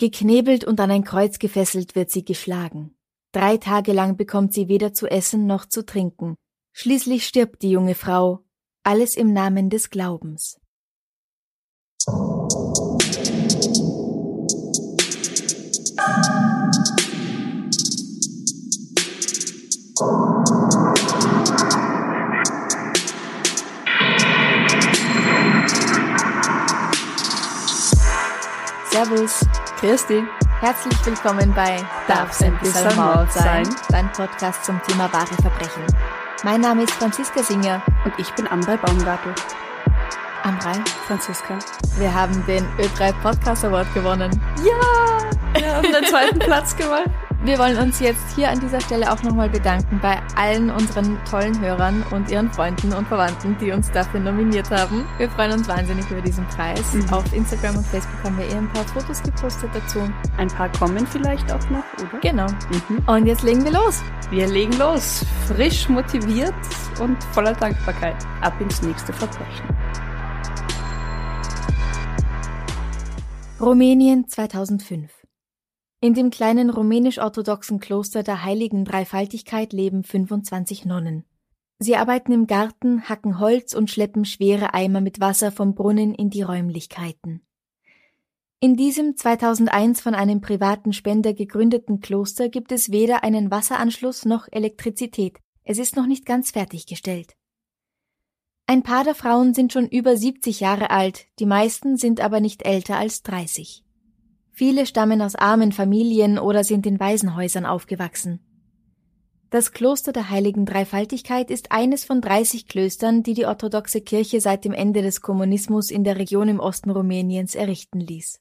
Geknebelt und an ein Kreuz gefesselt wird sie geschlagen. Drei Tage lang bekommt sie weder zu essen noch zu trinken. Schließlich stirbt die junge Frau, alles im Namen des Glaubens. Servus. Christi. Herzlich willkommen bei Darf's endlich Salmaut sein? Dein Podcast zum Thema wahre Verbrechen. Mein Name ist Franziska Singer. Und ich bin Amrei Baumgartel. Amrei, Franziska. wir haben den Ö3 Podcast Award gewonnen. Ja! Wir haben den zweiten Platz gemacht. Wir wollen uns jetzt hier an dieser Stelle auch nochmal bedanken bei allen unseren tollen Hörern und ihren Freunden und Verwandten, die uns dafür nominiert haben. Wir freuen uns wahnsinnig über diesen Preis. Mhm. Auf Instagram und Facebook haben wir eh ein paar Fotos gepostet dazu. Ein paar kommen vielleicht auch noch, oder? Genau. Mhm. Und jetzt legen wir los. Wir legen los. Frisch motiviert und voller Dankbarkeit. Ab ins nächste Verbrechen. Rumänien 2005. In dem kleinen rumänisch-orthodoxen Kloster der Heiligen Dreifaltigkeit leben 25 Nonnen. Sie arbeiten im Garten, hacken Holz und schleppen schwere Eimer mit Wasser vom Brunnen in die Räumlichkeiten. In diesem 2001 von einem privaten Spender gegründeten Kloster gibt es weder einen Wasseranschluss noch Elektrizität. Es ist noch nicht ganz fertiggestellt. Ein paar der Frauen sind schon über 70 Jahre alt, die meisten sind aber nicht älter als 30. Viele stammen aus armen Familien oder sind in Waisenhäusern aufgewachsen. Das Kloster der Heiligen Dreifaltigkeit ist eines von 30 Klöstern, die die orthodoxe Kirche seit dem Ende des Kommunismus in der Region im Osten Rumäniens errichten ließ.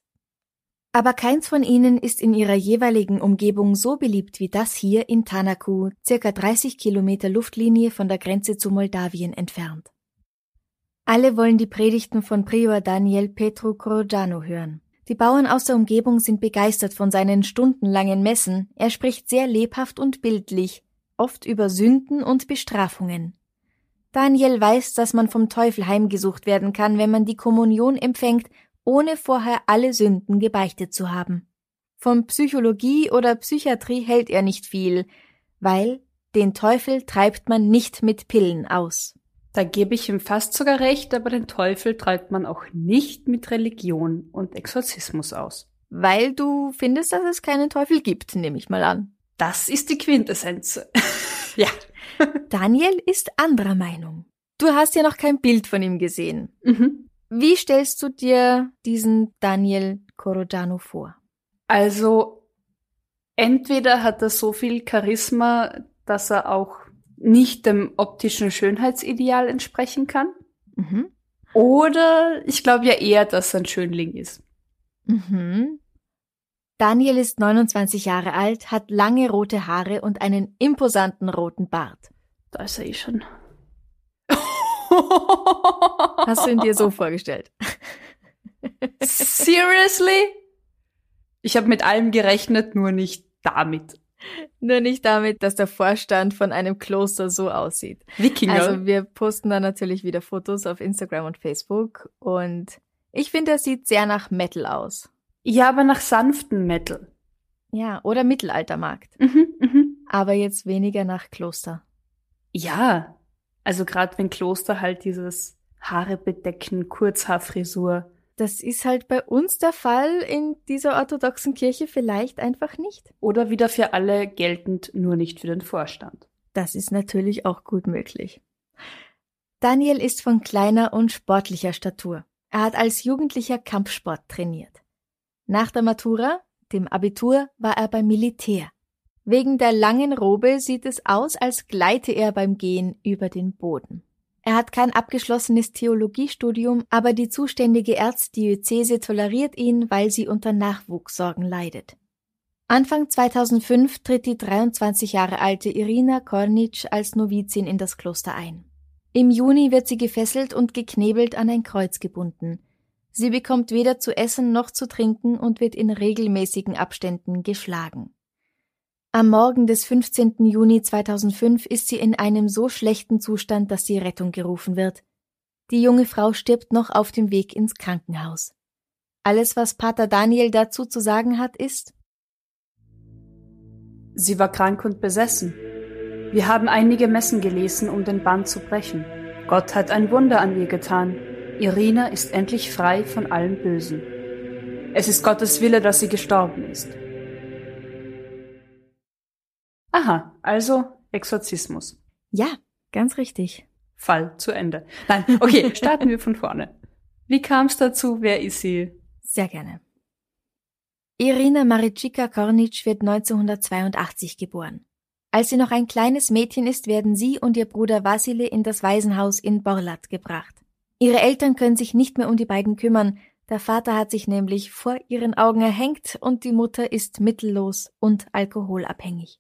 Aber keins von ihnen ist in ihrer jeweiligen Umgebung so beliebt wie das hier in Tanacu, circa 30 Kilometer Luftlinie von der Grenze zu Moldawien entfernt. Alle wollen die Predigten von Prior Daniel Petru Corojano hören. Die Bauern aus der Umgebung sind begeistert von seinen stundenlangen Messen. Er spricht sehr lebhaft und bildlich, oft über Sünden und Bestrafungen. Daniel weiß, dass man vom Teufel heimgesucht werden kann, wenn man die Kommunion empfängt, ohne vorher alle Sünden gebeichtet zu haben. Von Psychologie oder Psychiatrie hält er nicht viel, weil den Teufel treibt man nicht mit Pillen aus. Da gebe ich ihm fast sogar recht, aber den Teufel treibt man auch nicht mit Religion und Exorzismus aus. Weil du findest, dass es keinen Teufel gibt, nehme ich mal an. Das ist die Quintessenz. ja. Daniel ist anderer Meinung. Du hast ja noch kein Bild von ihm gesehen. Mhm. Wie stellst du dir diesen Daniel Corojano vor? Also, entweder hat er so viel Charisma, dass er auch nicht dem optischen Schönheitsideal entsprechen kann. Mhm. Oder ich glaube ja eher, dass er ein Schönling ist. Mhm. Daniel ist 29 Jahre alt, hat lange rote Haare und einen imposanten roten Bart. Da ist er eh schon. Hast du ihn dir so vorgestellt? Seriously? Ich habe mit allem gerechnet, nur nicht damit. Nur nicht damit, dass der Vorstand von einem Kloster so aussieht. Wikinger. Also wir posten da natürlich wieder Fotos auf Instagram und Facebook und ich finde, er sieht sehr nach Metal aus. ja, aber nach sanften Metal. Ja, oder Mittelaltermarkt. Mhm, mhm. Aber jetzt weniger nach Kloster. Ja, also gerade wenn Kloster halt dieses Haare bedecken, Kurzhaarfrisur. Das ist halt bei uns der Fall in dieser orthodoxen Kirche vielleicht einfach nicht. Oder wieder für alle geltend, nur nicht für den Vorstand. Das ist natürlich auch gut möglich. Daniel ist von kleiner und sportlicher Statur. Er hat als Jugendlicher Kampfsport trainiert. Nach der Matura, dem Abitur, war er beim Militär. Wegen der langen Robe sieht es aus, als gleite er beim Gehen über den Boden. Er hat kein abgeschlossenes Theologiestudium, aber die zuständige Erzdiözese toleriert ihn, weil sie unter Nachwuchssorgen leidet. Anfang 2005 tritt die 23 Jahre alte Irina Kornitsch als Novizin in das Kloster ein. Im Juni wird sie gefesselt und geknebelt an ein Kreuz gebunden. Sie bekommt weder zu essen noch zu trinken und wird in regelmäßigen Abständen geschlagen. Am Morgen des 15. Juni 2005 ist sie in einem so schlechten Zustand, dass die Rettung gerufen wird. Die junge Frau stirbt noch auf dem Weg ins Krankenhaus. Alles, was Pater Daniel dazu zu sagen hat, ist Sie war krank und besessen. Wir haben einige Messen gelesen, um den Bann zu brechen. Gott hat ein Wunder an ihr getan. Irina ist endlich frei von allem Bösen. Es ist Gottes Wille, dass sie gestorben ist. Aha, also Exorzismus. Ja, ganz richtig. Fall zu Ende. Nein, okay, starten wir von vorne. Wie kam es dazu? Wer ist sie? Sehr gerne. Irina Maricika Kornitsch wird 1982 geboren. Als sie noch ein kleines Mädchen ist, werden sie und ihr Bruder Vasile in das Waisenhaus in Borlat gebracht. Ihre Eltern können sich nicht mehr um die beiden kümmern, der Vater hat sich nämlich vor ihren Augen erhängt und die Mutter ist mittellos und alkoholabhängig.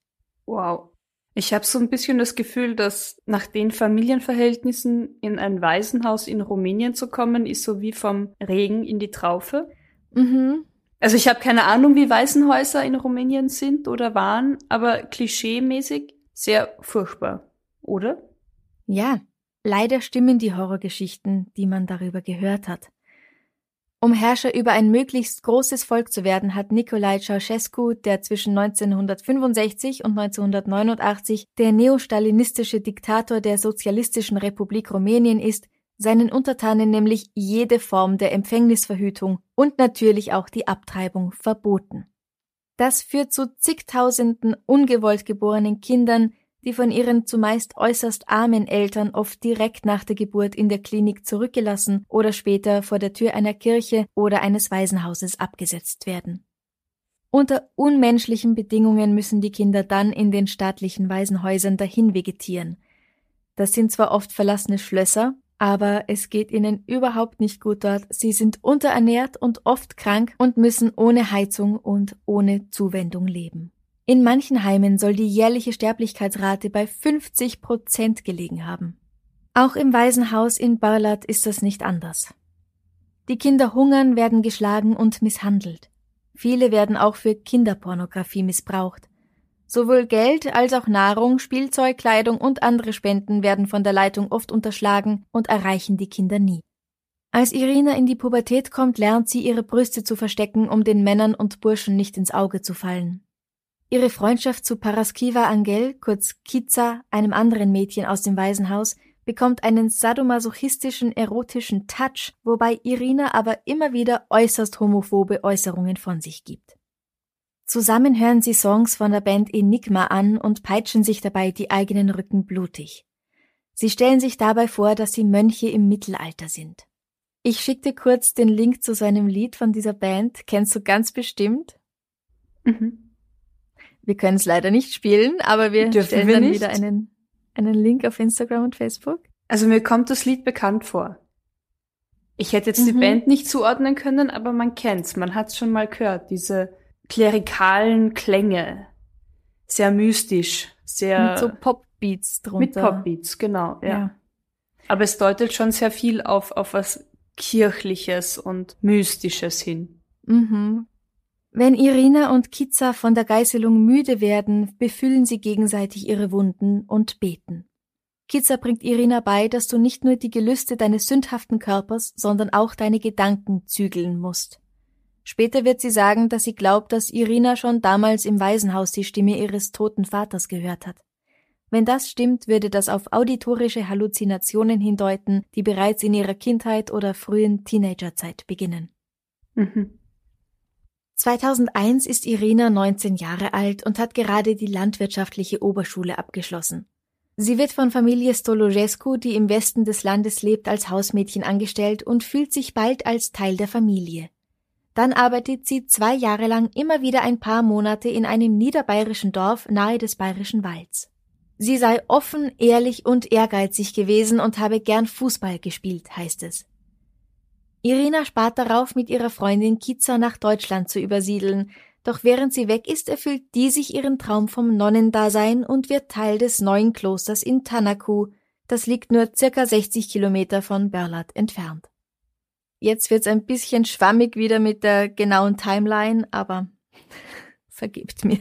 Wow. Ich habe so ein bisschen das Gefühl, dass nach den Familienverhältnissen in ein Waisenhaus in Rumänien zu kommen, ist so wie vom Regen in die Traufe. Mhm. Also ich habe keine Ahnung, wie Waisenhäuser in Rumänien sind oder waren, aber klischeemäßig sehr furchtbar, oder? Ja, leider stimmen die Horrorgeschichten, die man darüber gehört hat. Um Herrscher über ein möglichst großes Volk zu werden, hat Nicolae Ceausescu, der zwischen 1965 und 1989 der neostalinistische Diktator der Sozialistischen Republik Rumänien ist, seinen Untertanen nämlich jede Form der Empfängnisverhütung und natürlich auch die Abtreibung verboten. Das führt zu zigtausenden ungewollt geborenen Kindern, die von ihren zumeist äußerst armen Eltern oft direkt nach der Geburt in der Klinik zurückgelassen oder später vor der Tür einer Kirche oder eines Waisenhauses abgesetzt werden. Unter unmenschlichen Bedingungen müssen die Kinder dann in den staatlichen Waisenhäusern dahin vegetieren. Das sind zwar oft verlassene Schlösser, aber es geht ihnen überhaupt nicht gut dort. Sie sind unterernährt und oft krank und müssen ohne Heizung und ohne Zuwendung leben. In manchen Heimen soll die jährliche Sterblichkeitsrate bei 50 Prozent gelegen haben. Auch im Waisenhaus in Barlat ist das nicht anders. Die Kinder hungern, werden geschlagen und misshandelt. Viele werden auch für Kinderpornografie missbraucht. Sowohl Geld als auch Nahrung, Spielzeug, Kleidung und andere Spenden werden von der Leitung oft unterschlagen und erreichen die Kinder nie. Als Irina in die Pubertät kommt, lernt sie ihre Brüste zu verstecken, um den Männern und Burschen nicht ins Auge zu fallen. Ihre Freundschaft zu Paraskiva Angel, kurz Kiza, einem anderen Mädchen aus dem Waisenhaus, bekommt einen sadomasochistischen, erotischen Touch, wobei Irina aber immer wieder äußerst homophobe Äußerungen von sich gibt. Zusammen hören sie Songs von der Band Enigma an und peitschen sich dabei die eigenen Rücken blutig. Sie stellen sich dabei vor, dass sie Mönche im Mittelalter sind. Ich schickte kurz den Link zu so einem Lied von dieser Band, kennst du ganz bestimmt? Mhm. Wir können es leider nicht spielen, aber wir Dürfen stellen wir dann nicht? wieder einen, einen Link auf Instagram und Facebook. Also mir kommt das Lied bekannt vor. Ich hätte jetzt mhm. die Band nicht zuordnen können, aber man kennt's. Man hat's schon mal gehört. Diese klerikalen Klänge. Sehr mystisch, sehr. Mit so Popbeats drunter. Mit Popbeats, genau, ja. ja. Aber es deutet schon sehr viel auf, auf was Kirchliches und Mystisches hin. Mhm. Wenn Irina und Kiza von der Geißelung müde werden, befüllen sie gegenseitig ihre Wunden und beten. Kiza bringt Irina bei, dass du nicht nur die Gelüste deines sündhaften Körpers, sondern auch deine Gedanken zügeln musst. Später wird sie sagen, dass sie glaubt, dass Irina schon damals im Waisenhaus die Stimme ihres toten Vaters gehört hat. Wenn das stimmt, würde das auf auditorische Halluzinationen hindeuten, die bereits in ihrer Kindheit oder frühen Teenagerzeit beginnen. Mhm. 2001 ist Irina 19 Jahre alt und hat gerade die landwirtschaftliche Oberschule abgeschlossen. Sie wird von Familie Stolojescu, die im Westen des Landes lebt, als Hausmädchen angestellt und fühlt sich bald als Teil der Familie. Dann arbeitet sie zwei Jahre lang immer wieder ein paar Monate in einem niederbayerischen Dorf nahe des Bayerischen Walds. Sie sei offen, ehrlich und ehrgeizig gewesen und habe gern Fußball gespielt, heißt es. Irina spart darauf, mit ihrer Freundin Kiza nach Deutschland zu übersiedeln, doch während sie weg ist, erfüllt die sich ihren Traum vom Nonnendasein und wird Teil des neuen Klosters in Tanaku, das liegt nur circa 60 Kilometer von Berlat entfernt. Jetzt wird's ein bisschen schwammig wieder mit der genauen Timeline, aber vergebt mir.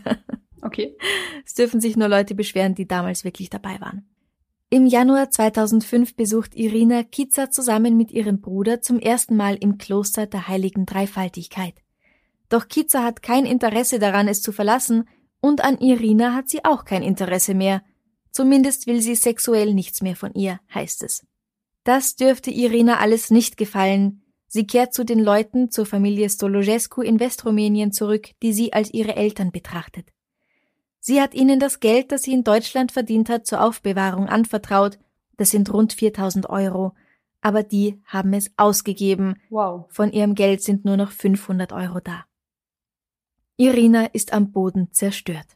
Okay. Es dürfen sich nur Leute beschweren, die damals wirklich dabei waren. Im Januar 2005 besucht Irina Kiza zusammen mit ihrem Bruder zum ersten Mal im Kloster der Heiligen Dreifaltigkeit. Doch Kiza hat kein Interesse daran, es zu verlassen, und an Irina hat sie auch kein Interesse mehr. Zumindest will sie sexuell nichts mehr von ihr, heißt es. Das dürfte Irina alles nicht gefallen. Sie kehrt zu den Leuten zur Familie Stologescu in Westrumänien zurück, die sie als ihre Eltern betrachtet. Sie hat ihnen das Geld, das sie in Deutschland verdient hat, zur Aufbewahrung anvertraut. Das sind rund 4000 Euro. Aber die haben es ausgegeben. Wow. Von ihrem Geld sind nur noch 500 Euro da. Irina ist am Boden zerstört.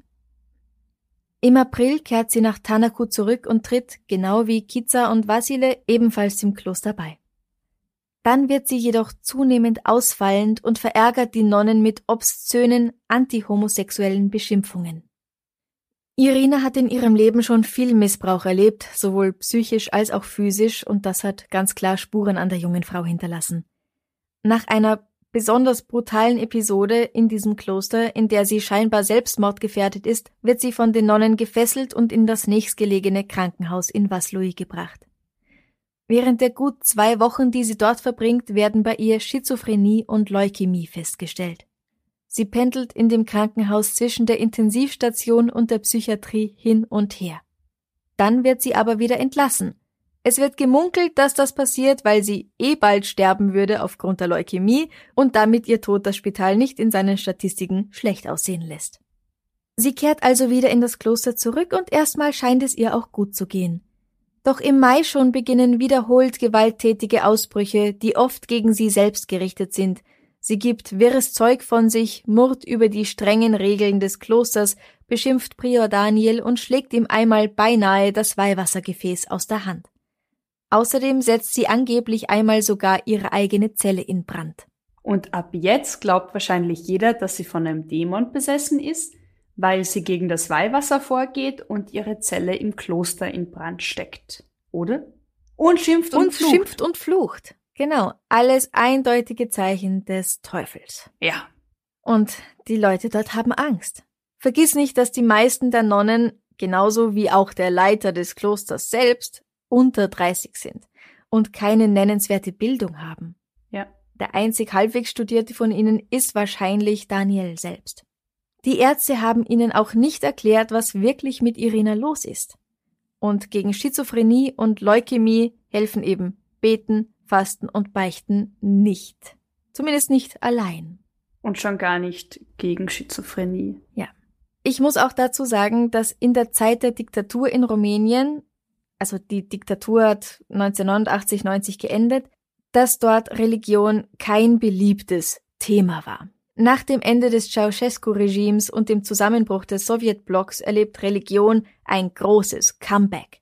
Im April kehrt sie nach Tanaku zurück und tritt, genau wie Kiza und Vasile, ebenfalls im Kloster bei. Dann wird sie jedoch zunehmend ausfallend und verärgert die Nonnen mit obszönen, antihomosexuellen Beschimpfungen. Irina hat in ihrem Leben schon viel Missbrauch erlebt, sowohl psychisch als auch physisch, und das hat ganz klar Spuren an der jungen Frau hinterlassen. Nach einer besonders brutalen Episode in diesem Kloster, in der sie scheinbar selbstmordgefährdet ist, wird sie von den Nonnen gefesselt und in das nächstgelegene Krankenhaus in Vaslui gebracht. Während der gut zwei Wochen, die sie dort verbringt, werden bei ihr Schizophrenie und Leukämie festgestellt. Sie pendelt in dem Krankenhaus zwischen der Intensivstation und der Psychiatrie hin und her. Dann wird sie aber wieder entlassen. Es wird gemunkelt, dass das passiert, weil sie eh bald sterben würde aufgrund der Leukämie und damit ihr Tod das Spital nicht in seinen Statistiken schlecht aussehen lässt. Sie kehrt also wieder in das Kloster zurück und erstmal scheint es ihr auch gut zu gehen. Doch im Mai schon beginnen wiederholt gewalttätige Ausbrüche, die oft gegen sie selbst gerichtet sind, Sie gibt wirres Zeug von sich, murrt über die strengen Regeln des Klosters, beschimpft Prior Daniel und schlägt ihm einmal beinahe das Weihwassergefäß aus der Hand. Außerdem setzt sie angeblich einmal sogar ihre eigene Zelle in Brand. Und ab jetzt glaubt wahrscheinlich jeder, dass sie von einem Dämon besessen ist, weil sie gegen das Weihwasser vorgeht und ihre Zelle im Kloster in Brand steckt. Oder? Und schimpft und, und flucht. schimpft und flucht. Genau, alles eindeutige Zeichen des Teufels. Ja. Und die Leute dort haben Angst. Vergiss nicht, dass die meisten der Nonnen, genauso wie auch der Leiter des Klosters selbst, unter 30 sind und keine nennenswerte Bildung haben. Ja. Der einzig halbwegs Studierte von ihnen ist wahrscheinlich Daniel selbst. Die Ärzte haben ihnen auch nicht erklärt, was wirklich mit Irina los ist. Und gegen Schizophrenie und Leukämie helfen eben Beten, Fasten und Beichten nicht. Zumindest nicht allein. Und schon gar nicht gegen Schizophrenie. Ja. Ich muss auch dazu sagen, dass in der Zeit der Diktatur in Rumänien, also die Diktatur hat 1989, 90 geendet, dass dort Religion kein beliebtes Thema war. Nach dem Ende des Ceausescu-Regimes und dem Zusammenbruch des Sowjetblocks erlebt Religion ein großes Comeback.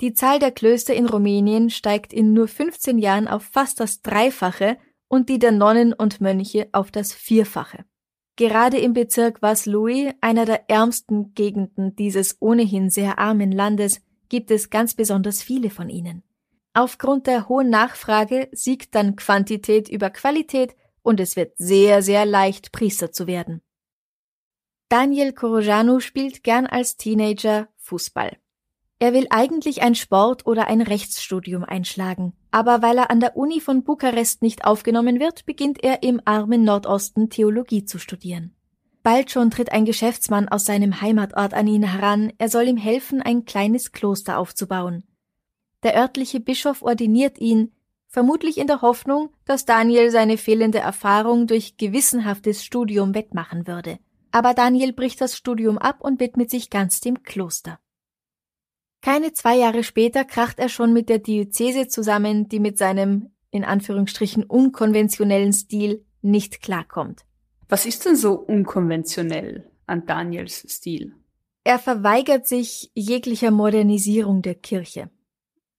Die Zahl der Klöster in Rumänien steigt in nur 15 Jahren auf fast das Dreifache und die der Nonnen und Mönche auf das Vierfache. Gerade im Bezirk Vaslui, einer der ärmsten Gegenden dieses ohnehin sehr armen Landes, gibt es ganz besonders viele von ihnen. Aufgrund der hohen Nachfrage siegt dann Quantität über Qualität und es wird sehr, sehr leicht, Priester zu werden. Daniel Korojanu spielt gern als Teenager Fußball. Er will eigentlich ein Sport- oder ein Rechtsstudium einschlagen, aber weil er an der Uni von Bukarest nicht aufgenommen wird, beginnt er im armen Nordosten Theologie zu studieren. Bald schon tritt ein Geschäftsmann aus seinem Heimatort an ihn heran, er soll ihm helfen, ein kleines Kloster aufzubauen. Der örtliche Bischof ordiniert ihn, vermutlich in der Hoffnung, dass Daniel seine fehlende Erfahrung durch gewissenhaftes Studium wettmachen würde. Aber Daniel bricht das Studium ab und widmet sich ganz dem Kloster. Keine zwei Jahre später kracht er schon mit der Diözese zusammen, die mit seinem in Anführungsstrichen unkonventionellen Stil nicht klarkommt. Was ist denn so unkonventionell an Daniels Stil? Er verweigert sich jeglicher Modernisierung der Kirche.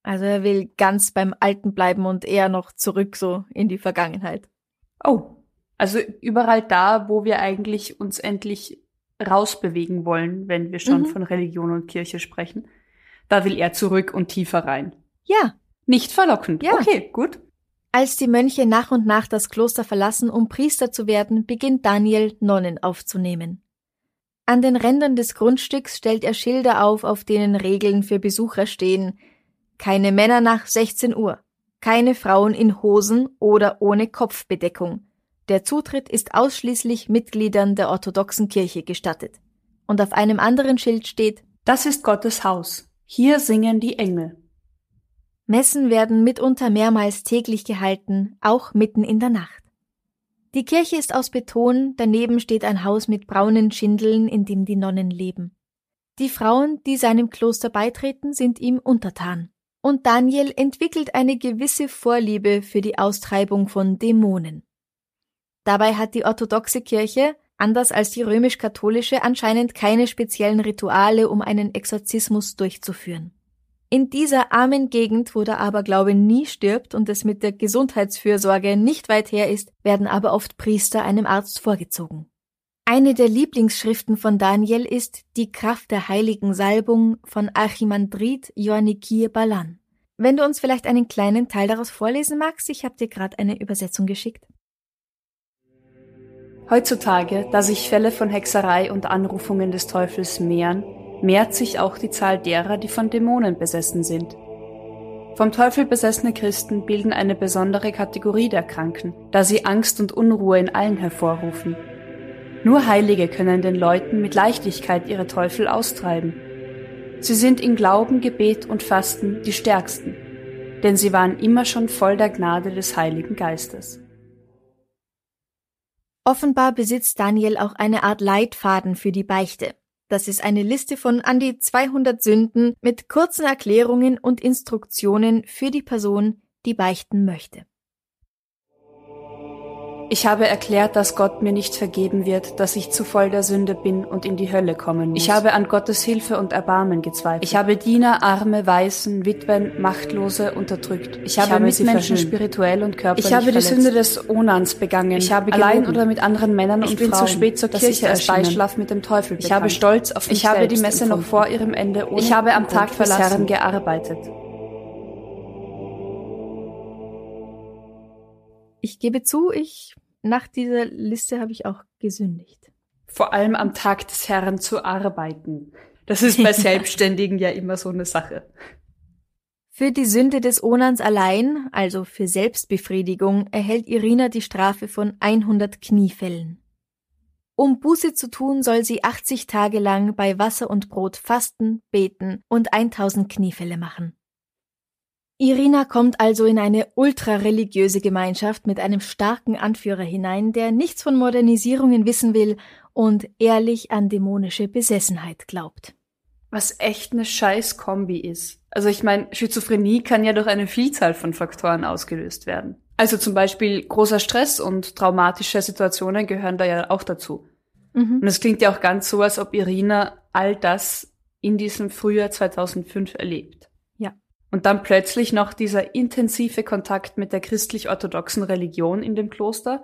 Also er will ganz beim Alten bleiben und eher noch zurück so in die Vergangenheit. Oh, also überall da, wo wir eigentlich uns endlich rausbewegen wollen, wenn wir schon mhm. von Religion und Kirche sprechen, da will er zurück und tiefer rein. Ja. Nicht verlockend. Ja. Okay, gut. Als die Mönche nach und nach das Kloster verlassen, um Priester zu werden, beginnt Daniel Nonnen aufzunehmen. An den Rändern des Grundstücks stellt er Schilder auf, auf denen Regeln für Besucher stehen, keine Männer nach 16 Uhr. Keine Frauen in Hosen oder ohne Kopfbedeckung. Der Zutritt ist ausschließlich Mitgliedern der orthodoxen Kirche gestattet. Und auf einem anderen Schild steht Das ist Gottes Haus. Hier singen die Engel. Messen werden mitunter mehrmals täglich gehalten, auch mitten in der Nacht. Die Kirche ist aus Beton, daneben steht ein Haus mit braunen Schindeln, in dem die Nonnen leben. Die Frauen, die seinem Kloster beitreten, sind ihm untertan und Daniel entwickelt eine gewisse Vorliebe für die Austreibung von Dämonen. Dabei hat die orthodoxe Kirche, anders als die römisch-katholische, anscheinend keine speziellen Rituale, um einen Exorzismus durchzuführen. In dieser armen Gegend, wo der Aberglaube nie stirbt und es mit der Gesundheitsfürsorge nicht weit her ist, werden aber oft Priester einem Arzt vorgezogen. Eine der Lieblingsschriften von Daniel ist Die Kraft der heiligen Salbung von Archimandrit Ioannikir Balan. Wenn du uns vielleicht einen kleinen Teil daraus vorlesen magst, ich habe dir gerade eine Übersetzung geschickt. Heutzutage, da sich Fälle von Hexerei und Anrufungen des Teufels mehren, mehrt sich auch die Zahl derer, die von Dämonen besessen sind. Vom Teufel besessene Christen bilden eine besondere Kategorie der Kranken, da sie Angst und Unruhe in allen hervorrufen nur Heilige können den Leuten mit Leichtigkeit ihre Teufel austreiben. Sie sind in Glauben, Gebet und Fasten die Stärksten, denn sie waren immer schon voll der Gnade des Heiligen Geistes. Offenbar besitzt Daniel auch eine Art Leitfaden für die Beichte. Das ist eine Liste von an die 200 Sünden mit kurzen Erklärungen und Instruktionen für die Person, die beichten möchte. Ich habe erklärt, dass Gott mir nicht vergeben wird, dass ich zu voll der Sünde bin und in die Hölle kommen muss. Ich habe an Gottes Hilfe und Erbarmen gezweifelt. Ich habe Diener, Arme, Waisen, Witwen, Machtlose unterdrückt. Ich habe, ich habe Mitmenschen spirituell und körperlich Ich habe verletzt. die Sünde des Onans begangen. Ich habe allein oder mit anderen Männern ich und bin zu spät zur Kirche als Beischlaf mit dem Teufel bekannt. Ich habe stolz auf mich Ich habe die Messe noch vor ihrem Ende ohne Ich habe am Tag des Herrn gearbeitet. Ich gebe zu, ich nach dieser Liste habe ich auch gesündigt. Vor allem am Tag des Herrn zu arbeiten. Das ist bei Selbstständigen ja immer so eine Sache. Für die Sünde des Onans allein, also für Selbstbefriedigung, erhält Irina die Strafe von 100 Kniefällen. Um Buße zu tun, soll sie 80 Tage lang bei Wasser und Brot fasten, beten und 1000 Kniefälle machen. Irina kommt also in eine ultrareligiöse Gemeinschaft mit einem starken Anführer hinein, der nichts von Modernisierungen wissen will und ehrlich an dämonische Besessenheit glaubt. Was echt eine scheiß Kombi ist. Also ich meine, Schizophrenie kann ja durch eine Vielzahl von Faktoren ausgelöst werden. Also zum Beispiel großer Stress und traumatische Situationen gehören da ja auch dazu. Mhm. Und es klingt ja auch ganz so, als ob Irina all das in diesem Frühjahr 2005 erlebt. Und dann plötzlich noch dieser intensive Kontakt mit der christlich-orthodoxen Religion in dem Kloster.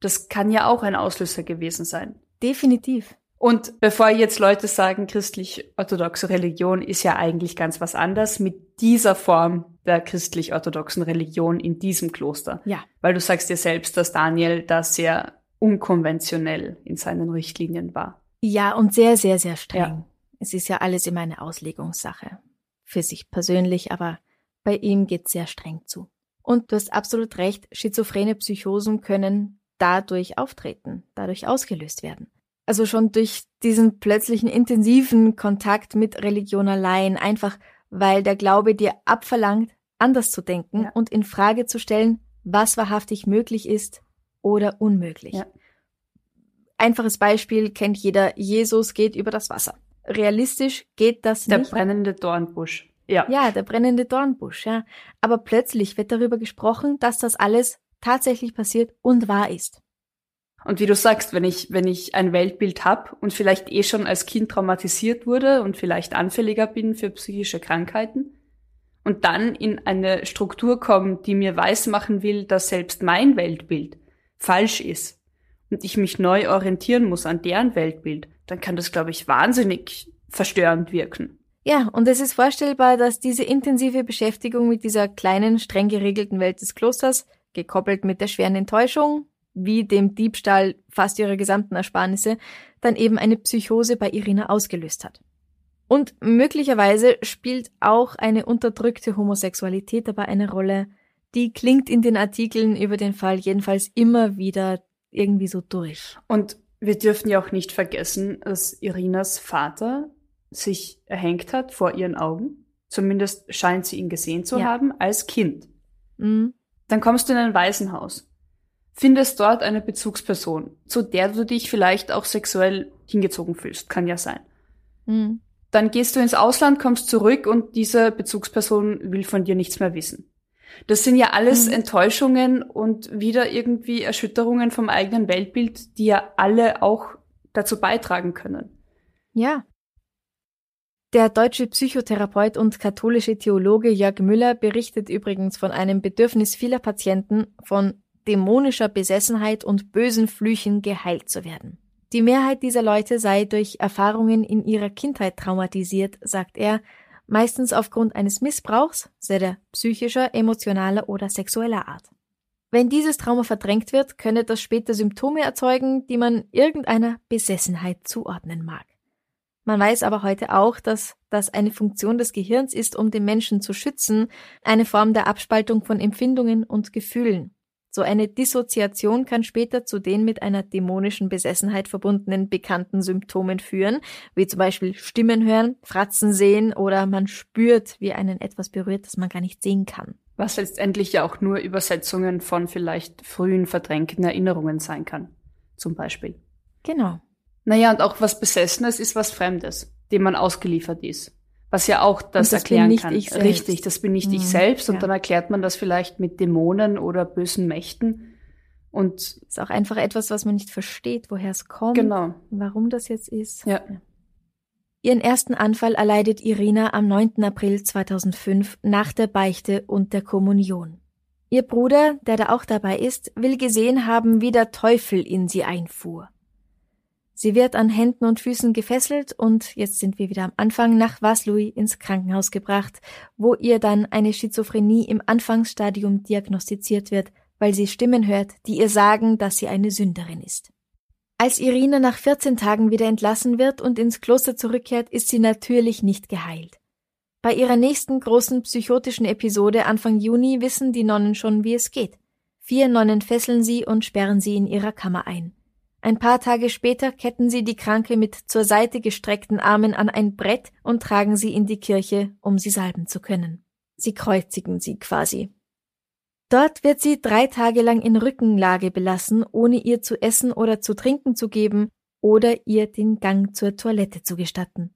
Das kann ja auch ein Auslöser gewesen sein. Definitiv. Und bevor jetzt Leute sagen, christlich-orthodoxe Religion ist ja eigentlich ganz was anderes mit dieser Form der christlich-orthodoxen Religion in diesem Kloster. Ja. Weil du sagst dir selbst, dass Daniel da sehr unkonventionell in seinen Richtlinien war. Ja, und sehr, sehr, sehr streng. Ja. Es ist ja alles immer eine Auslegungssache für sich persönlich, aber bei ihm geht's sehr streng zu. Und du hast absolut recht, schizophrene Psychosen können dadurch auftreten, dadurch ausgelöst werden. Also schon durch diesen plötzlichen intensiven Kontakt mit Religion allein, einfach weil der Glaube dir abverlangt, anders zu denken ja. und in Frage zu stellen, was wahrhaftig möglich ist oder unmöglich. Ja. Einfaches Beispiel kennt jeder, Jesus geht über das Wasser realistisch geht das der nicht. Der brennende Dornbusch. Ja. Ja, der brennende Dornbusch, ja. Aber plötzlich wird darüber gesprochen, dass das alles tatsächlich passiert und wahr ist. Und wie du sagst, wenn ich, wenn ich ein Weltbild habe und vielleicht eh schon als Kind traumatisiert wurde und vielleicht anfälliger bin für psychische Krankheiten und dann in eine Struktur komme, die mir weismachen will, dass selbst mein Weltbild falsch ist und ich mich neu orientieren muss an deren Weltbild, dann kann das, glaube ich, wahnsinnig verstörend wirken. Ja, und es ist vorstellbar, dass diese intensive Beschäftigung mit dieser kleinen, streng geregelten Welt des Klosters, gekoppelt mit der schweren Enttäuschung, wie dem Diebstahl fast ihrer gesamten Ersparnisse, dann eben eine Psychose bei Irina ausgelöst hat. Und möglicherweise spielt auch eine unterdrückte Homosexualität dabei eine Rolle, die klingt in den Artikeln über den Fall jedenfalls immer wieder irgendwie so durch. Und wir dürfen ja auch nicht vergessen, dass Irinas Vater sich erhängt hat vor ihren Augen. Zumindest scheint sie ihn gesehen zu ja. haben als Kind. Mhm. Dann kommst du in ein Waisenhaus, findest dort eine Bezugsperson, zu der du dich vielleicht auch sexuell hingezogen fühlst. Kann ja sein. Mhm. Dann gehst du ins Ausland, kommst zurück und diese Bezugsperson will von dir nichts mehr wissen. Das sind ja alles mhm. Enttäuschungen und wieder irgendwie Erschütterungen vom eigenen Weltbild, die ja alle auch dazu beitragen können. Ja. Der deutsche Psychotherapeut und katholische Theologe Jörg Müller berichtet übrigens von einem Bedürfnis vieler Patienten, von dämonischer Besessenheit und bösen Flüchen geheilt zu werden. Die Mehrheit dieser Leute sei durch Erfahrungen in ihrer Kindheit traumatisiert, sagt er, meistens aufgrund eines Missbrauchs, sei der psychischer, emotionaler oder sexueller Art. Wenn dieses Trauma verdrängt wird, könne das später Symptome erzeugen, die man irgendeiner Besessenheit zuordnen mag. Man weiß aber heute auch, dass das eine Funktion des Gehirns ist, um den Menschen zu schützen, eine Form der Abspaltung von Empfindungen und Gefühlen. So eine Dissoziation kann später zu den mit einer dämonischen Besessenheit verbundenen bekannten Symptomen führen, wie zum Beispiel Stimmen hören, Fratzen sehen oder man spürt, wie einen etwas berührt, das man gar nicht sehen kann. Was letztendlich ja auch nur Übersetzungen von vielleicht frühen verdrängten Erinnerungen sein kann. Zum Beispiel. Genau. Naja, und auch was Besessenes ist was Fremdes, dem man ausgeliefert ist. Was ja auch das, das erklären kann. Richtig, das bin nicht mhm, ich selbst. Und ja. dann erklärt man das vielleicht mit Dämonen oder bösen Mächten. Und ist auch einfach etwas, was man nicht versteht, woher es kommt, genau. warum das jetzt ist. Ja. Ihren ersten Anfall erleidet Irina am 9. April 2005 nach der Beichte und der Kommunion. Ihr Bruder, der da auch dabei ist, will gesehen haben, wie der Teufel in sie einfuhr. Sie wird an Händen und Füßen gefesselt und, jetzt sind wir wieder am Anfang, nach Vaslui ins Krankenhaus gebracht, wo ihr dann eine Schizophrenie im Anfangsstadium diagnostiziert wird, weil sie Stimmen hört, die ihr sagen, dass sie eine Sünderin ist. Als Irina nach 14 Tagen wieder entlassen wird und ins Kloster zurückkehrt, ist sie natürlich nicht geheilt. Bei ihrer nächsten großen psychotischen Episode Anfang Juni wissen die Nonnen schon, wie es geht. Vier Nonnen fesseln sie und sperren sie in ihrer Kammer ein. Ein paar Tage später ketten sie die Kranke mit zur Seite gestreckten Armen an ein Brett und tragen sie in die Kirche, um sie salben zu können. Sie kreuzigen sie quasi. Dort wird sie drei Tage lang in Rückenlage belassen, ohne ihr zu essen oder zu trinken zu geben oder ihr den Gang zur Toilette zu gestatten.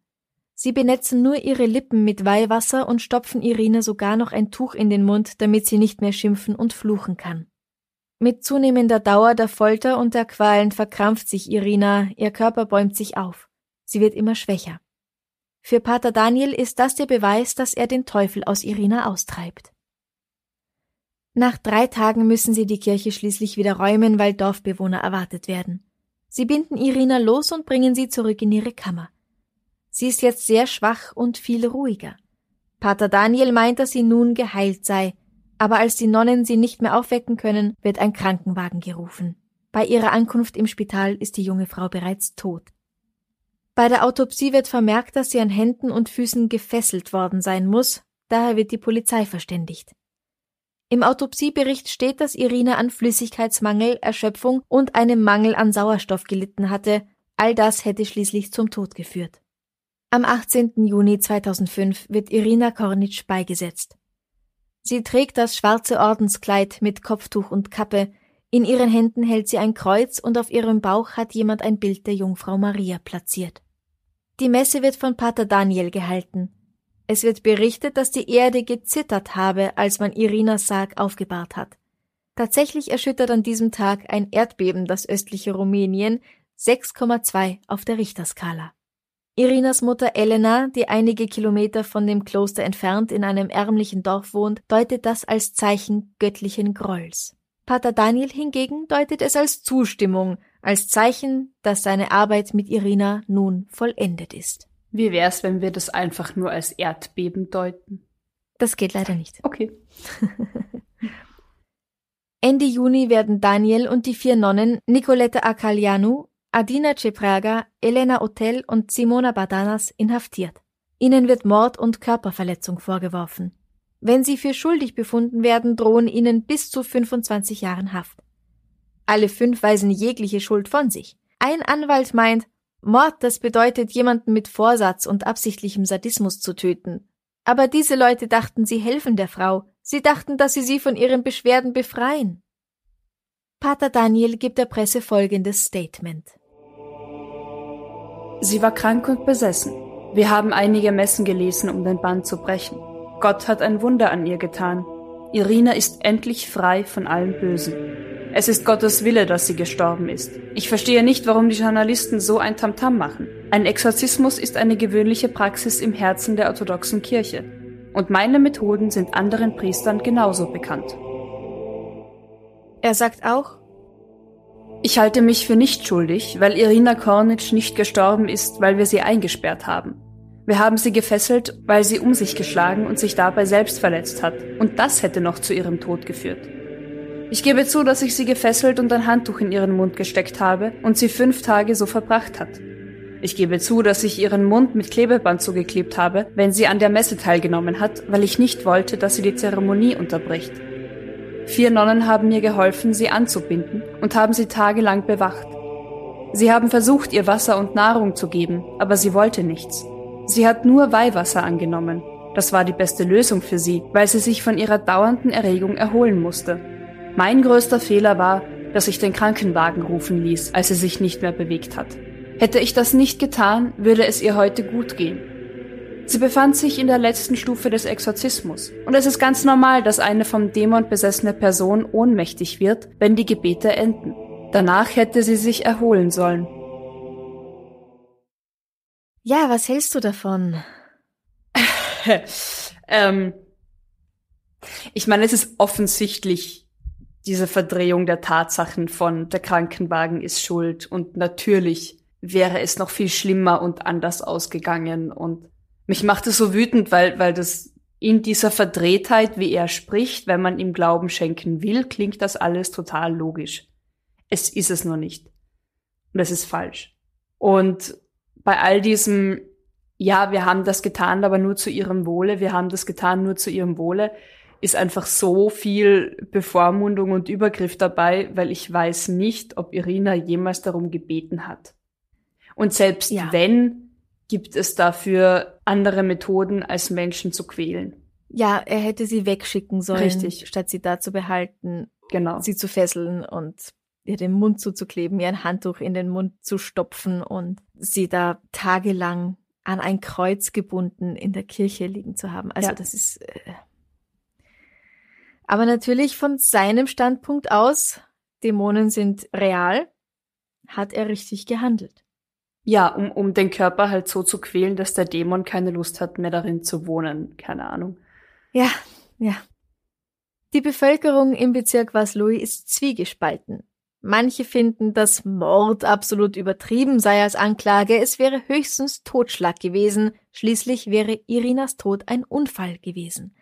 Sie benetzen nur ihre Lippen mit Weihwasser und stopfen Irina sogar noch ein Tuch in den Mund, damit sie nicht mehr schimpfen und fluchen kann. Mit zunehmender Dauer der Folter und der Qualen verkrampft sich Irina, ihr Körper bäumt sich auf. Sie wird immer schwächer. Für Pater Daniel ist das der Beweis, dass er den Teufel aus Irina austreibt. Nach drei Tagen müssen sie die Kirche schließlich wieder räumen, weil Dorfbewohner erwartet werden. Sie binden Irina los und bringen sie zurück in ihre Kammer. Sie ist jetzt sehr schwach und viel ruhiger. Pater Daniel meint, dass sie nun geheilt sei, aber als die Nonnen sie nicht mehr aufwecken können, wird ein Krankenwagen gerufen. Bei ihrer Ankunft im Spital ist die junge Frau bereits tot. Bei der Autopsie wird vermerkt, dass sie an Händen und Füßen gefesselt worden sein muss, daher wird die Polizei verständigt. Im Autopsiebericht steht, dass Irina an Flüssigkeitsmangel, Erschöpfung und einem Mangel an Sauerstoff gelitten hatte, all das hätte schließlich zum Tod geführt. Am 18. Juni 2005 wird Irina Kornitsch beigesetzt. Sie trägt das schwarze Ordenskleid mit Kopftuch und Kappe, in ihren Händen hält sie ein Kreuz und auf ihrem Bauch hat jemand ein Bild der Jungfrau Maria platziert. Die Messe wird von Pater Daniel gehalten. Es wird berichtet, dass die Erde gezittert habe, als man Irinas Sarg aufgebahrt hat. Tatsächlich erschüttert an diesem Tag ein Erdbeben das östliche Rumänien 6,2 auf der Richterskala. Irinas Mutter Elena, die einige Kilometer von dem Kloster entfernt in einem ärmlichen Dorf wohnt, deutet das als Zeichen göttlichen Grolls. Pater Daniel hingegen deutet es als Zustimmung, als Zeichen, dass seine Arbeit mit Irina nun vollendet ist. Wie wär's, wenn wir das einfach nur als Erdbeben deuten? Das geht leider nicht. Okay. Ende Juni werden Daniel und die vier Nonnen Nicoletta Acalianu, Adina Cepraga, Elena Otel und Simona Badanas inhaftiert. Ihnen wird Mord und Körperverletzung vorgeworfen. Wenn sie für schuldig befunden werden, drohen ihnen bis zu 25 Jahren Haft. Alle fünf weisen jegliche Schuld von sich. Ein Anwalt meint, Mord, das bedeutet, jemanden mit Vorsatz und absichtlichem Sadismus zu töten. Aber diese Leute dachten, sie helfen der Frau, Sie dachten, dass sie sie von ihren Beschwerden befreien. Pater Daniel gibt der Presse folgendes Statement. Sie war krank und besessen. Wir haben einige Messen gelesen, um den Band zu brechen. Gott hat ein Wunder an ihr getan. Irina ist endlich frei von allem Bösen. Es ist Gottes Wille, dass sie gestorben ist. Ich verstehe nicht, warum die Journalisten so ein Tamtam machen. Ein Exorzismus ist eine gewöhnliche Praxis im Herzen der orthodoxen Kirche und meine Methoden sind anderen Priestern genauso bekannt. Er sagt auch, ich halte mich für nicht schuldig, weil Irina Kornitsch nicht gestorben ist, weil wir sie eingesperrt haben. Wir haben sie gefesselt, weil sie um sich geschlagen und sich dabei selbst verletzt hat. Und das hätte noch zu ihrem Tod geführt. Ich gebe zu, dass ich sie gefesselt und ein Handtuch in ihren Mund gesteckt habe und sie fünf Tage so verbracht hat. Ich gebe zu, dass ich ihren Mund mit Klebeband zugeklebt habe, wenn sie an der Messe teilgenommen hat, weil ich nicht wollte, dass sie die Zeremonie unterbricht. Vier Nonnen haben mir geholfen, sie anzubinden und haben sie tagelang bewacht. Sie haben versucht, ihr Wasser und Nahrung zu geben, aber sie wollte nichts. Sie hat nur Weihwasser angenommen. Das war die beste Lösung für sie, weil sie sich von ihrer dauernden Erregung erholen musste. Mein größter Fehler war, dass ich den Krankenwagen rufen ließ, als sie sich nicht mehr bewegt hat. Hätte ich das nicht getan, würde es ihr heute gut gehen. Sie befand sich in der letzten Stufe des Exorzismus, und es ist ganz normal, dass eine vom Dämon besessene Person ohnmächtig wird, wenn die Gebete enden. Danach hätte sie sich erholen sollen. Ja, was hältst du davon? ähm, ich meine, es ist offensichtlich diese Verdrehung der Tatsachen von der Krankenwagen ist schuld und natürlich wäre es noch viel schlimmer und anders ausgegangen. Und mich macht es so wütend, weil, weil das in dieser Verdrehtheit, wie er spricht, wenn man ihm Glauben schenken will, klingt das alles total logisch. Es ist es nur nicht. Und es ist falsch. Und bei all diesem, ja, wir haben das getan, aber nur zu ihrem Wohle, wir haben das getan nur zu ihrem Wohle, ist einfach so viel Bevormundung und Übergriff dabei, weil ich weiß nicht, ob Irina jemals darum gebeten hat. Und selbst ja. wenn, gibt es dafür andere Methoden, als Menschen zu quälen. Ja, er hätte sie wegschicken sollen, Richtig. statt sie da zu behalten, genau. sie zu fesseln und ihr den Mund zuzukleben, ihr ein Handtuch in den Mund zu stopfen und sie da tagelang an ein Kreuz gebunden in der Kirche liegen zu haben. Also ja. das ist. Äh aber natürlich von seinem Standpunkt aus, Dämonen sind real, hat er richtig gehandelt. Ja, um, um den Körper halt so zu quälen, dass der Dämon keine Lust hat, mehr darin zu wohnen. Keine Ahnung. Ja, ja. Die Bevölkerung im Bezirk Vaslui ist zwiegespalten. Manche finden, dass Mord absolut übertrieben sei als Anklage, es wäre höchstens Totschlag gewesen, schließlich wäre Irinas Tod ein Unfall gewesen.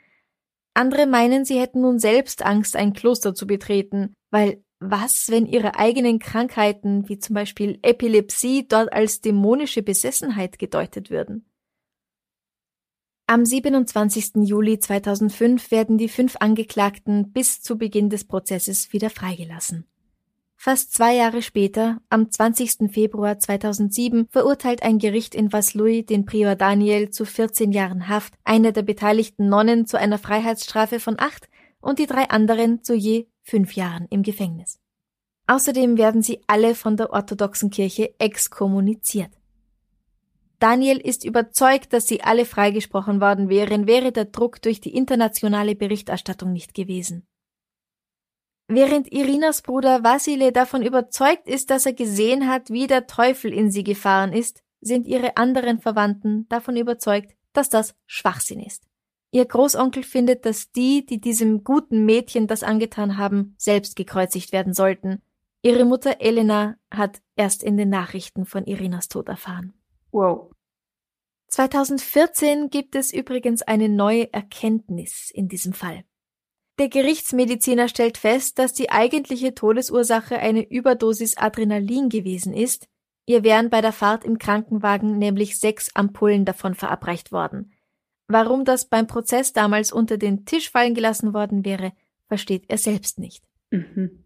Andere meinen, sie hätten nun selbst Angst, ein Kloster zu betreten, weil was, wenn ihre eigenen Krankheiten, wie zum Beispiel Epilepsie, dort als dämonische Besessenheit gedeutet würden? Am 27. Juli 2005 werden die fünf Angeklagten bis zu Beginn des Prozesses wieder freigelassen. Fast zwei Jahre später, am 20. Februar 2007, verurteilt ein Gericht in Vaslui den Prior Daniel zu 14 Jahren Haft, eine der beteiligten Nonnen zu einer Freiheitsstrafe von acht und die drei anderen zu je fünf Jahren im Gefängnis. Außerdem werden sie alle von der orthodoxen Kirche exkommuniziert. Daniel ist überzeugt, dass sie alle freigesprochen worden wären, wäre der Druck durch die internationale Berichterstattung nicht gewesen. Während Irinas Bruder Vasile davon überzeugt ist, dass er gesehen hat, wie der Teufel in sie gefahren ist, sind ihre anderen Verwandten davon überzeugt, dass das Schwachsinn ist. Ihr Großonkel findet, dass die, die diesem guten Mädchen das angetan haben, selbst gekreuzigt werden sollten. Ihre Mutter Elena hat erst in den Nachrichten von Irinas Tod erfahren. Wow. 2014 gibt es übrigens eine neue Erkenntnis in diesem Fall. Der Gerichtsmediziner stellt fest, dass die eigentliche Todesursache eine Überdosis Adrenalin gewesen ist. Ihr wären bei der Fahrt im Krankenwagen nämlich sechs Ampullen davon verabreicht worden. Warum das beim Prozess damals unter den Tisch fallen gelassen worden wäre, versteht er selbst nicht. Mhm.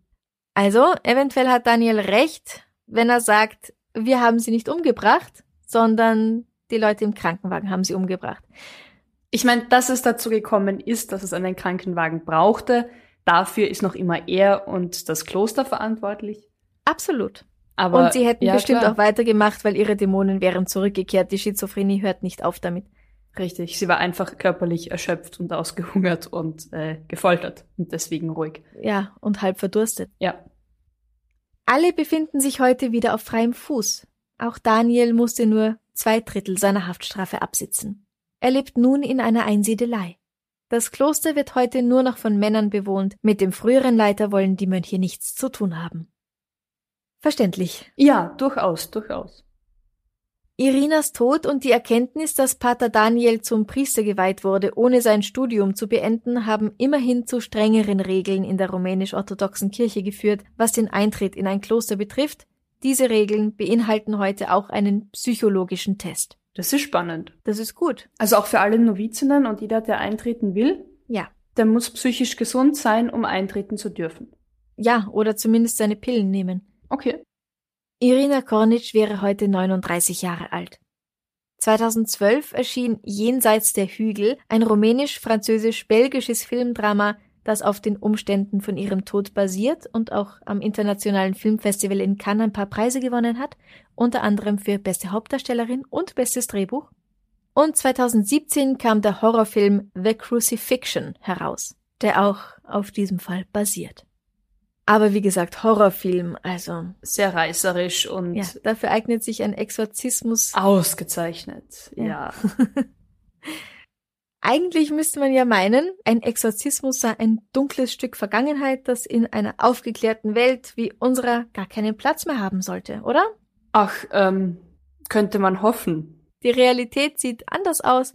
Also, eventuell hat Daniel recht, wenn er sagt, wir haben sie nicht umgebracht, sondern die Leute im Krankenwagen haben sie umgebracht. Ich meine, dass es dazu gekommen ist, dass es einen Krankenwagen brauchte, dafür ist noch immer er und das Kloster verantwortlich. Absolut. Aber, und sie hätten ja, bestimmt klar. auch weitergemacht, weil ihre Dämonen wären zurückgekehrt. Die Schizophrenie hört nicht auf damit. Richtig, sie war einfach körperlich erschöpft und ausgehungert und äh, gefoltert und deswegen ruhig. Ja, und halb verdurstet. Ja. Alle befinden sich heute wieder auf freiem Fuß. Auch Daniel musste nur zwei Drittel seiner Haftstrafe absitzen. Er lebt nun in einer Einsiedelei. Das Kloster wird heute nur noch von Männern bewohnt, mit dem früheren Leiter wollen die Mönche nichts zu tun haben. Verständlich. Ja, durchaus, durchaus. Irinas Tod und die Erkenntnis, dass Pater Daniel zum Priester geweiht wurde, ohne sein Studium zu beenden, haben immerhin zu strengeren Regeln in der rumänisch-orthodoxen Kirche geführt, was den Eintritt in ein Kloster betrifft. Diese Regeln beinhalten heute auch einen psychologischen Test. Das ist spannend. Das ist gut. Also auch für alle Novizinnen und jeder, der eintreten will? Ja. Der muss psychisch gesund sein, um eintreten zu dürfen. Ja, oder zumindest seine Pillen nehmen. Okay. Irina Kornic wäre heute 39 Jahre alt. 2012 erschien Jenseits der Hügel, ein rumänisch-französisch-belgisches Filmdrama das auf den Umständen von ihrem Tod basiert und auch am Internationalen Filmfestival in Cannes ein paar Preise gewonnen hat, unter anderem für beste Hauptdarstellerin und bestes Drehbuch. Und 2017 kam der Horrorfilm The Crucifixion heraus, der auch auf diesem Fall basiert. Aber wie gesagt, Horrorfilm, also. Sehr reißerisch und. Ja, dafür eignet sich ein Exorzismus. Ausgezeichnet, ja. ja. Eigentlich müsste man ja meinen, ein Exorzismus sei ein dunkles Stück Vergangenheit, das in einer aufgeklärten Welt wie unserer gar keinen Platz mehr haben sollte, oder? Ach, ähm, könnte man hoffen. Die Realität sieht anders aus.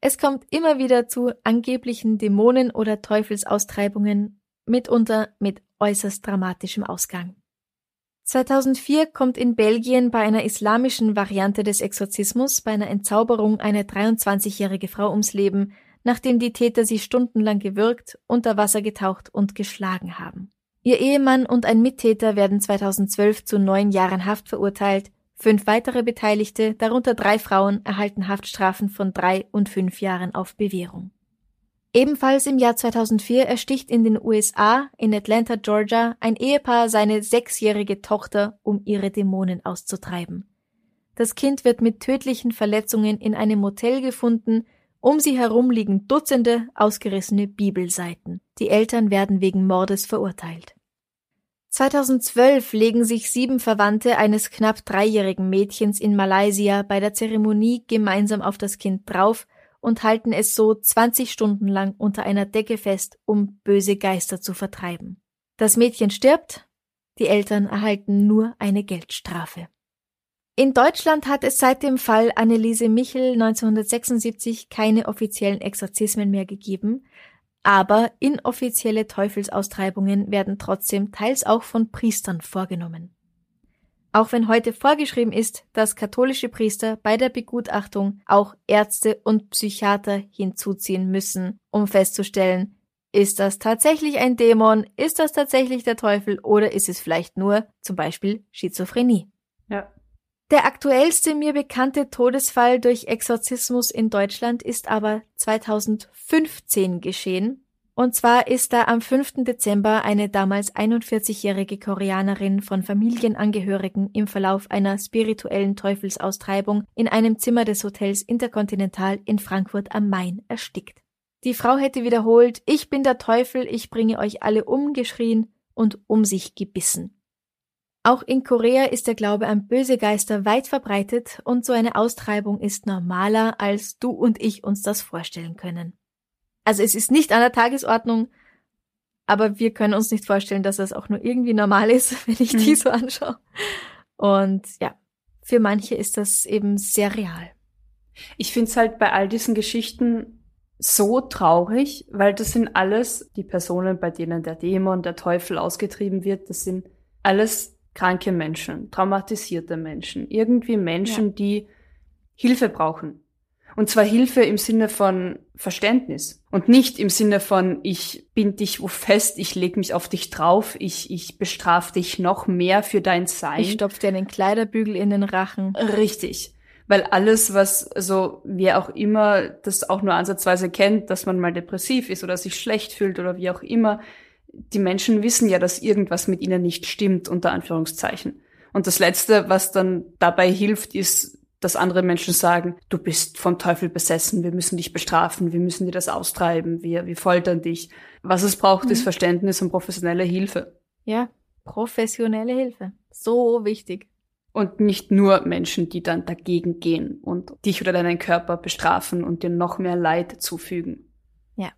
Es kommt immer wieder zu angeblichen Dämonen- oder Teufelsaustreibungen, mitunter mit äußerst dramatischem Ausgang. 2004 kommt in Belgien bei einer islamischen Variante des Exorzismus bei einer Entzauberung eine 23-jährige Frau ums Leben, nachdem die Täter sie stundenlang gewürgt, unter Wasser getaucht und geschlagen haben. Ihr Ehemann und ein Mittäter werden 2012 zu neun Jahren Haft verurteilt, fünf weitere Beteiligte, darunter drei Frauen, erhalten Haftstrafen von drei und fünf Jahren auf Bewährung. Ebenfalls im Jahr 2004 ersticht in den USA, in Atlanta, Georgia, ein Ehepaar seine sechsjährige Tochter, um ihre Dämonen auszutreiben. Das Kind wird mit tödlichen Verletzungen in einem Motel gefunden, um sie herum liegen Dutzende ausgerissene Bibelseiten. Die Eltern werden wegen Mordes verurteilt. 2012 legen sich sieben Verwandte eines knapp dreijährigen Mädchens in Malaysia bei der Zeremonie gemeinsam auf das Kind drauf und halten es so 20 Stunden lang unter einer Decke fest, um böse Geister zu vertreiben. Das Mädchen stirbt, die Eltern erhalten nur eine Geldstrafe. In Deutschland hat es seit dem Fall Anneliese Michel 1976 keine offiziellen Exorzismen mehr gegeben, aber inoffizielle Teufelsaustreibungen werden trotzdem teils auch von Priestern vorgenommen. Auch wenn heute vorgeschrieben ist, dass katholische Priester bei der Begutachtung auch Ärzte und Psychiater hinzuziehen müssen, um festzustellen, ist das tatsächlich ein Dämon, ist das tatsächlich der Teufel oder ist es vielleicht nur zum Beispiel Schizophrenie? Ja. Der aktuellste mir bekannte Todesfall durch Exorzismus in Deutschland ist aber 2015 geschehen, und zwar ist da am 5. Dezember eine damals 41-jährige Koreanerin von Familienangehörigen im Verlauf einer spirituellen Teufelsaustreibung in einem Zimmer des Hotels Intercontinental in Frankfurt am Main erstickt. Die Frau hätte wiederholt, ich bin der Teufel, ich bringe euch alle um, geschrien und um sich gebissen. Auch in Korea ist der Glaube an böse Geister weit verbreitet und so eine Austreibung ist normaler, als du und ich uns das vorstellen können. Also es ist nicht an der Tagesordnung, aber wir können uns nicht vorstellen, dass das auch nur irgendwie normal ist, wenn ich mhm. die so anschaue. Und ja, für manche ist das eben sehr real. Ich finde es halt bei all diesen Geschichten so traurig, weil das sind alles die Personen, bei denen der Dämon, der Teufel ausgetrieben wird, das sind alles kranke Menschen, traumatisierte Menschen, irgendwie Menschen, ja. die Hilfe brauchen. Und zwar Hilfe im Sinne von Verständnis und nicht im Sinne von, ich bind dich wo fest, ich leg mich auf dich drauf, ich, ich bestrafe dich noch mehr für dein Sein. Ich stopf dir einen Kleiderbügel in den Rachen. Richtig. Weil alles, was so, wer auch immer das auch nur ansatzweise kennt, dass man mal depressiv ist oder sich schlecht fühlt oder wie auch immer, die Menschen wissen ja, dass irgendwas mit ihnen nicht stimmt, unter Anführungszeichen. Und das Letzte, was dann dabei hilft, ist, dass andere Menschen sagen, du bist vom Teufel besessen, wir müssen dich bestrafen, wir müssen dir das austreiben, wir, wir foltern dich. Was es braucht, mhm. ist Verständnis und professionelle Hilfe. Ja, professionelle Hilfe. So wichtig. Und nicht nur Menschen, die dann dagegen gehen und dich oder deinen Körper bestrafen und dir noch mehr Leid zufügen. Ja.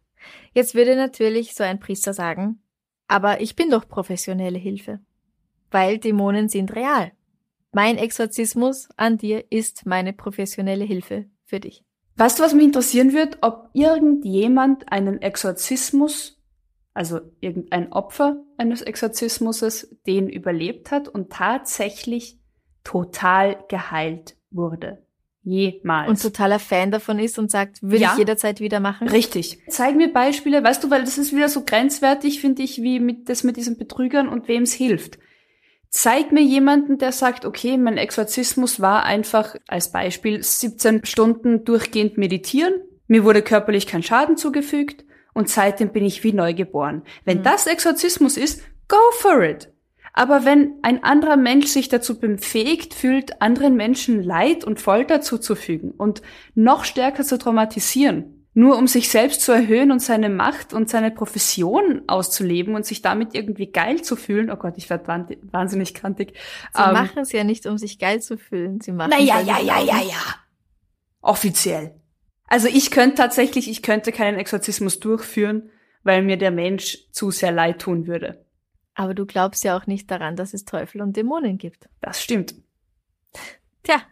Jetzt würde natürlich so ein Priester sagen, aber ich bin doch professionelle Hilfe. Weil Dämonen sind real. Mein Exorzismus an dir ist meine professionelle Hilfe für dich. Weißt du, was mich interessieren wird? Ob irgendjemand einen Exorzismus, also irgendein Opfer eines Exorzismuses, den überlebt hat und tatsächlich total geheilt wurde. Jemals. Und totaler Fan davon ist und sagt, würde ja, ich jederzeit wieder machen? Richtig. Zeig mir Beispiele, weißt du, weil das ist wieder so grenzwertig, finde ich, wie mit das mit diesen Betrügern und wem es hilft. Zeig mir jemanden, der sagt, okay, mein Exorzismus war einfach als Beispiel 17 Stunden durchgehend meditieren, mir wurde körperlich kein Schaden zugefügt und seitdem bin ich wie neu geboren. Wenn mhm. das Exorzismus ist, go for it. Aber wenn ein anderer Mensch sich dazu befähigt fühlt, anderen Menschen Leid und Folter zuzufügen und noch stärker zu traumatisieren, nur um sich selbst zu erhöhen und seine Macht und seine Profession auszuleben und sich damit irgendwie geil zu fühlen. Oh Gott, ich werde wahnsinnig krantig. Sie ähm, machen es ja nicht, um sich geil zu fühlen. Sie machen Naja, ja, ja, ja, ja. Offiziell. Also ich könnte tatsächlich, ich könnte keinen Exorzismus durchführen, weil mir der Mensch zu sehr leid tun würde. Aber du glaubst ja auch nicht daran, dass es Teufel und Dämonen gibt. Das stimmt. Tja.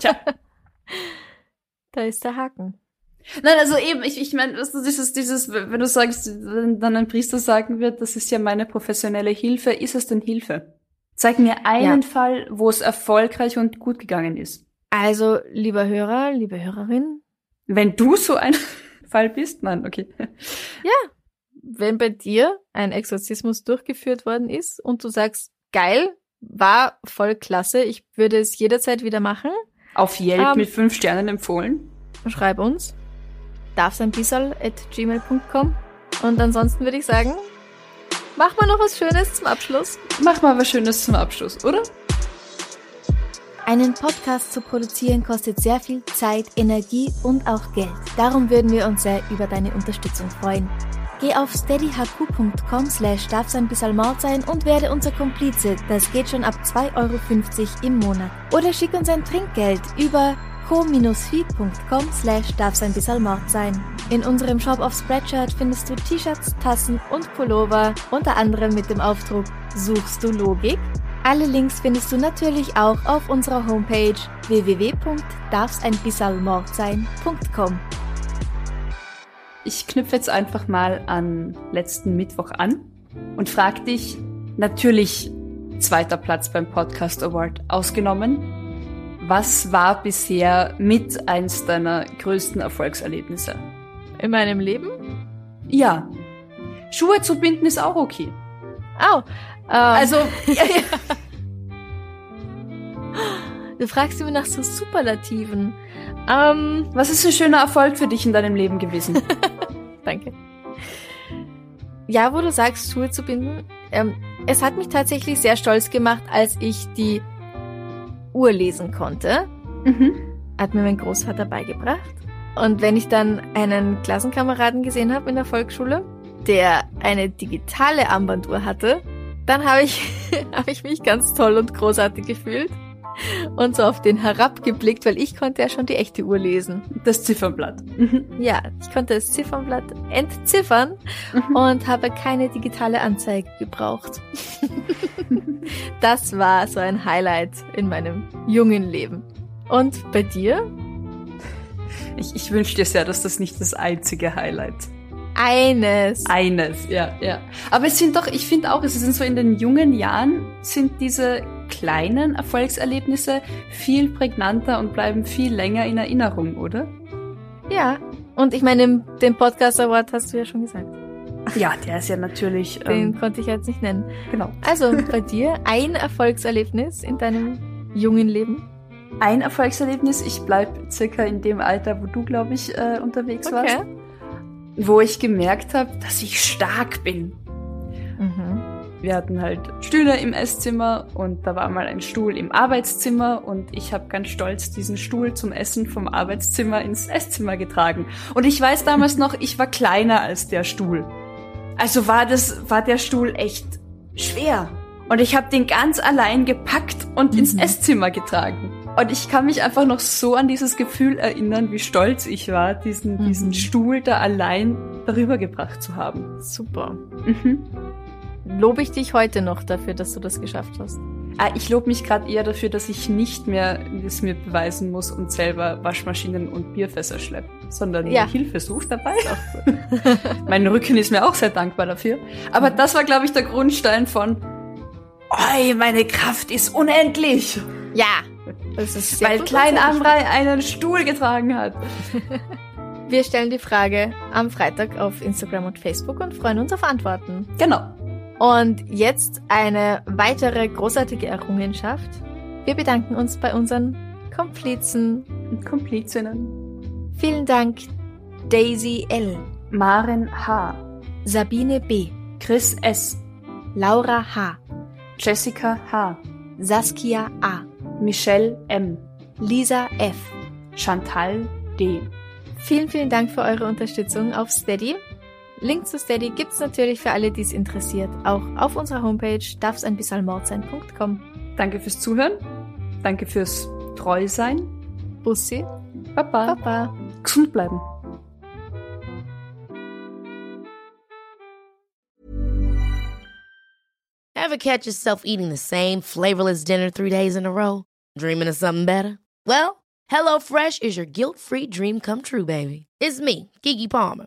Tja. da ist der Haken. Nein, also eben, ich, ich meine, was du dieses, dieses, wenn du sagst, wenn dann ein Priester sagen wird, das ist ja meine professionelle Hilfe, ist es denn Hilfe? Zeig mir einen ja. Fall, wo es erfolgreich und gut gegangen ist. Also, lieber Hörer, liebe Hörerin. Wenn du so ein Fall bist, Mann, okay. Ja, wenn bei dir ein Exorzismus durchgeführt worden ist und du sagst, geil, war voll klasse, ich würde es jederzeit wieder machen. Auf Yelp ähm, mit fünf Sternen empfohlen. Schreib uns. Darf's ein bisschen at gmail.com. Und ansonsten würde ich sagen, mach mal noch was Schönes zum Abschluss. Mach mal was Schönes zum Abschluss, oder? Einen Podcast zu produzieren kostet sehr viel Zeit, Energie und auch Geld. Darum würden wir uns sehr über deine Unterstützung freuen. Geh auf steadyhq.com slash darf sein Mord sein und werde unser Komplize. Das geht schon ab 2,50 Euro im Monat. Oder schick uns ein Trinkgeld über co-fi.com slash darf sein Mord sein. In unserem Shop auf Spreadshirt findest du T-Shirts, Tassen und Pullover, unter anderem mit dem Aufdruck Suchst du Logik? Alle Links findest du natürlich auch auf unserer Homepage www.darfseinbissalmordsein.com. Ich knüpfe jetzt einfach mal an letzten Mittwoch an und frag dich, natürlich zweiter Platz beim Podcast Award ausgenommen. Was war bisher mit eins deiner größten Erfolgserlebnisse? In meinem Leben? Ja. Schuhe zu binden ist auch okay. Au. Ähm. Also. du fragst immer nach so Superlativen. Ähm, was ist ein schöner Erfolg für dich in deinem Leben gewesen? Danke. Ja, wo du sagst, Schuhe zu binden. Ähm, es hat mich tatsächlich sehr stolz gemacht, als ich die Uhr lesen konnte. Mhm. Hat mir mein Großvater beigebracht. Und wenn ich dann einen Klassenkameraden gesehen habe in der Volksschule, der eine digitale Armbanduhr hatte, dann habe ich, hab ich mich ganz toll und großartig gefühlt und so auf den herabgeblickt, weil ich konnte ja schon die echte Uhr lesen. Das Ziffernblatt. ja, ich konnte das Ziffernblatt entziffern mhm. und habe keine digitale Anzeige gebraucht. das war so ein Highlight in meinem jungen Leben. Und bei dir? Ich, ich wünsche dir sehr, dass das nicht das einzige Highlight eines. Eines, ja, ja. Aber es sind doch, ich finde auch, es sind so in den jungen Jahren sind diese kleinen Erfolgserlebnisse viel prägnanter und bleiben viel länger in Erinnerung, oder? Ja. Und ich meine, den Podcast Award hast du ja schon gesagt. Ja, der ist ja natürlich. Den ähm, konnte ich jetzt nicht nennen. Genau. Also bei dir ein Erfolgserlebnis in deinem jungen Leben? Ein Erfolgserlebnis, ich bleib circa in dem Alter, wo du, glaube ich, äh, unterwegs okay. warst. Wo ich gemerkt habe, dass ich stark bin. Mhm. Wir hatten halt Stühle im Esszimmer und da war mal ein Stuhl im Arbeitszimmer und ich habe ganz stolz diesen Stuhl zum Essen vom Arbeitszimmer ins Esszimmer getragen. Und ich weiß damals noch, ich war kleiner als der Stuhl. Also war das, war der Stuhl echt schwer. Und ich habe den ganz allein gepackt und mhm. ins Esszimmer getragen. Und ich kann mich einfach noch so an dieses Gefühl erinnern, wie stolz ich war, diesen, mhm. diesen Stuhl da allein darüber gebracht zu haben. Super. Mhm lobe ich dich heute noch dafür, dass du das geschafft hast. Ah, ich lobe mich gerade eher dafür, dass ich nicht mehr es mir beweisen muss und selber Waschmaschinen und Bierfässer schleppe, sondern ja. Hilfe sucht dabei. mein Rücken ist mir auch sehr dankbar dafür. Aber das war, glaube ich, der Grundstein von, oi, meine Kraft ist unendlich. Ja, Weil Klein Amrei einen Stuhl getragen hat. Wir stellen die Frage am Freitag auf Instagram und Facebook und freuen uns auf Antworten. Genau. Und jetzt eine weitere großartige Errungenschaft. Wir bedanken uns bei unseren Komplizen. Und Komplizinnen. Vielen Dank Daisy L, Maren H, Sabine B, Chris S, Laura H, Jessica H, Saskia A, Michelle M, Lisa F, Chantal D. Vielen, vielen Dank für eure Unterstützung auf Steady. Link zu Steady gibt's natürlich für alle, die es interessiert, auch auf unserer Homepage darfseinbissalmord Danke fürs Zuhören. Danke fürs Treusein. Bussi. Baba. Baba. Gesund bleiben. Ever catch yourself eating the same flavorless dinner three days in a row? Dreaming of something better? Well, HelloFresh is your guilt-free dream come true, baby. It's me, Kiki Palmer.